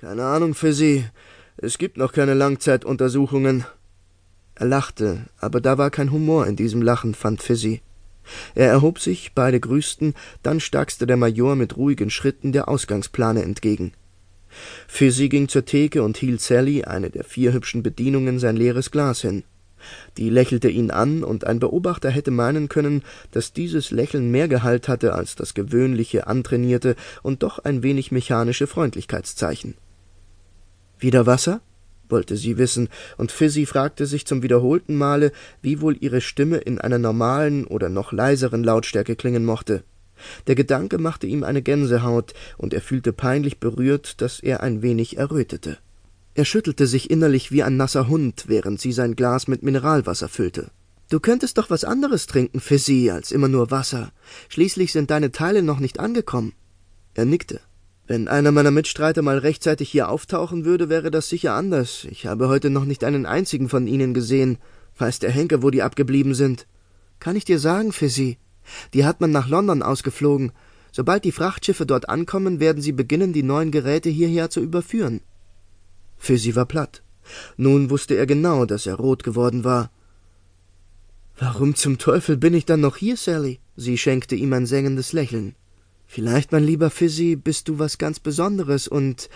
Keine Ahnung für Sie. Es gibt noch keine Langzeituntersuchungen. Er lachte, aber da war kein Humor in diesem Lachen, fand Fizzy. Er erhob sich, beide grüßten, dann stackste der Major mit ruhigen Schritten der Ausgangsplane entgegen. Fizzy ging zur Theke und hielt Sally, eine der vier hübschen Bedienungen, sein leeres Glas hin. Die lächelte ihn an, und ein Beobachter hätte meinen können, dass dieses Lächeln mehr Gehalt hatte als das gewöhnliche, antrainierte und doch ein wenig mechanische Freundlichkeitszeichen. Wieder Wasser? wollte sie wissen, und Fizzy fragte sich zum wiederholten Male, wie wohl ihre Stimme in einer normalen oder noch leiseren Lautstärke klingen mochte. Der Gedanke machte ihm eine Gänsehaut, und er fühlte peinlich berührt, dass er ein wenig errötete. Er schüttelte sich innerlich wie ein nasser Hund, während sie sein Glas mit Mineralwasser füllte. Du könntest doch was anderes trinken, Fizzy, als immer nur Wasser. Schließlich sind deine Teile noch nicht angekommen. Er nickte. Wenn einer meiner Mitstreiter mal rechtzeitig hier auftauchen würde, wäre das sicher anders. Ich habe heute noch nicht einen einzigen von ihnen gesehen. Weiß der Henker, wo die abgeblieben sind? Kann ich dir sagen, Fizzy? Die hat man nach London ausgeflogen. Sobald die Frachtschiffe dort ankommen, werden sie beginnen, die neuen Geräte hierher zu überführen. Fizzy war platt. Nun wusste er genau, dass er rot geworden war. Warum zum Teufel bin ich dann noch hier, Sally? Sie schenkte ihm ein sengendes Lächeln. Vielleicht, mein lieber Fizzy, bist du was ganz Besonderes und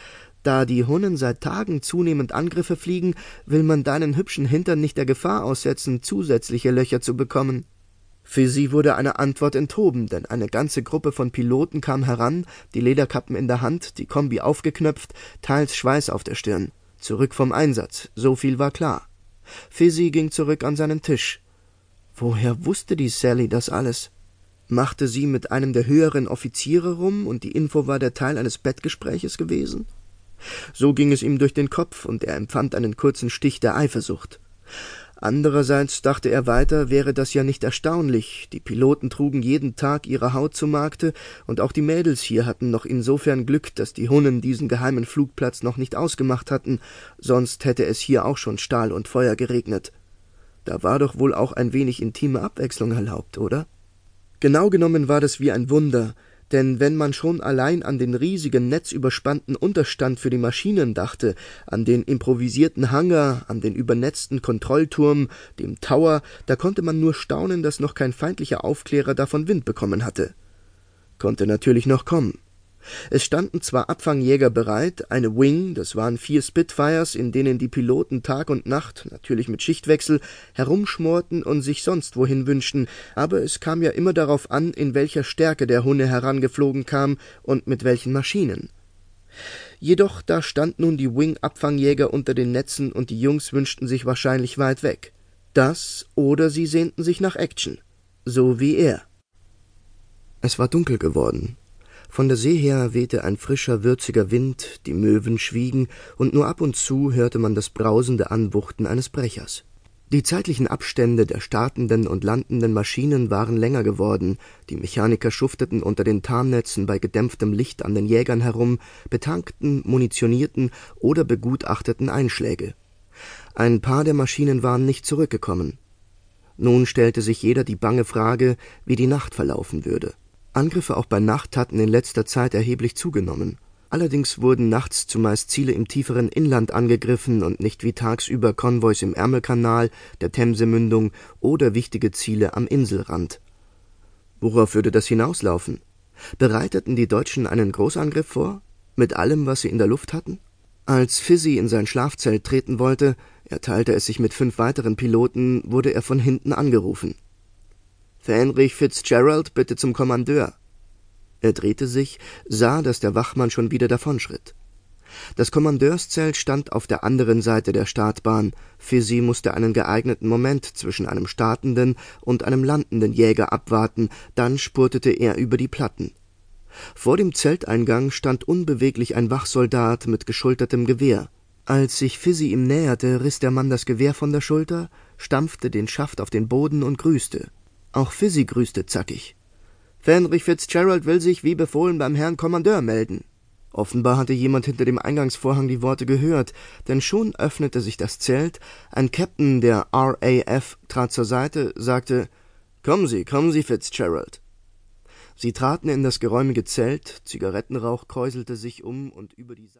da die Hunnen seit Tagen zunehmend Angriffe fliegen, will man deinen hübschen Hintern nicht der Gefahr aussetzen, zusätzliche Löcher zu bekommen. Für sie wurde eine Antwort enthoben, denn eine ganze Gruppe von Piloten kam heran, die Lederkappen in der Hand, die Kombi aufgeknöpft, teils Schweiß auf der Stirn. Zurück vom Einsatz, so viel war klar. Fizzy ging zurück an seinen Tisch. Woher wusste die Sally das alles? Machte sie mit einem der höheren Offiziere rum und die Info war der Teil eines Bettgespräches gewesen? So ging es ihm durch den Kopf und er empfand einen kurzen Stich der Eifersucht. Andererseits dachte er weiter, wäre das ja nicht erstaunlich. Die Piloten trugen jeden Tag ihre Haut zu Markte, und auch die Mädels hier hatten noch insofern Glück, dass die Hunnen diesen geheimen Flugplatz noch nicht ausgemacht hatten, sonst hätte es hier auch schon Stahl und Feuer geregnet. Da war doch wohl auch ein wenig intime Abwechslung erlaubt, oder? Genau genommen war das wie ein Wunder, denn wenn man schon allein an den riesigen netzüberspannten Unterstand für die Maschinen dachte, an den improvisierten Hangar, an den übernetzten Kontrollturm, dem Tower, da konnte man nur staunen, dass noch kein feindlicher Aufklärer davon Wind bekommen hatte. Konnte natürlich noch kommen. Es standen zwar Abfangjäger bereit, eine Wing, das waren vier Spitfires, in denen die Piloten Tag und Nacht, natürlich mit Schichtwechsel, herumschmorten und sich sonst wohin wünschten, aber es kam ja immer darauf an, in welcher Stärke der Hunne herangeflogen kam und mit welchen Maschinen. Jedoch da stand nun die Wing-Abfangjäger unter den Netzen und die Jungs wünschten sich wahrscheinlich weit weg. Das oder sie sehnten sich nach Action. So wie er. Es war dunkel geworden. Von der See her wehte ein frischer, würziger Wind, die Möwen schwiegen, und nur ab und zu hörte man das brausende Anwuchten eines Brechers. Die zeitlichen Abstände der startenden und landenden Maschinen waren länger geworden, die Mechaniker schufteten unter den Tarnnetzen bei gedämpftem Licht an den Jägern herum, betankten, munitionierten oder begutachteten Einschläge. Ein paar der Maschinen waren nicht zurückgekommen. Nun stellte sich jeder die bange Frage, wie die Nacht verlaufen würde. Angriffe auch bei Nacht hatten in letzter Zeit erheblich zugenommen. Allerdings wurden nachts zumeist Ziele im tieferen Inland angegriffen und nicht wie tagsüber Konvois im Ärmelkanal, der Themsemündung oder wichtige Ziele am Inselrand. Worauf würde das hinauslaufen? Bereiteten die Deutschen einen Großangriff vor? Mit allem, was sie in der Luft hatten? Als Fizzy in sein Schlafzelt treten wollte, er teilte es sich mit fünf weiteren Piloten, wurde er von hinten angerufen. Fähnrich Fitzgerald bitte zum Kommandeur. Er drehte sich, sah, dass der Wachmann schon wieder davonschritt. Das Kommandeurszelt stand auf der anderen Seite der Startbahn. Fizzy musste einen geeigneten Moment zwischen einem startenden und einem landenden Jäger abwarten, dann spurtete er über die Platten. Vor dem Zelteingang stand unbeweglich ein Wachsoldat mit geschultertem Gewehr. Als sich Fizzy ihm näherte, riss der Mann das Gewehr von der Schulter, stampfte den Schaft auf den Boden und grüßte. Auch Fizzy grüßte zackig. Fenrich Fitzgerald will sich, wie befohlen, beim Herrn Kommandeur melden. Offenbar hatte jemand hinter dem Eingangsvorhang die Worte gehört, denn schon öffnete sich das Zelt, ein Captain der RAF trat zur Seite, sagte Kommen Sie, kommen Sie, Fitzgerald. Sie traten in das geräumige Zelt, Zigarettenrauch kräuselte sich um und über die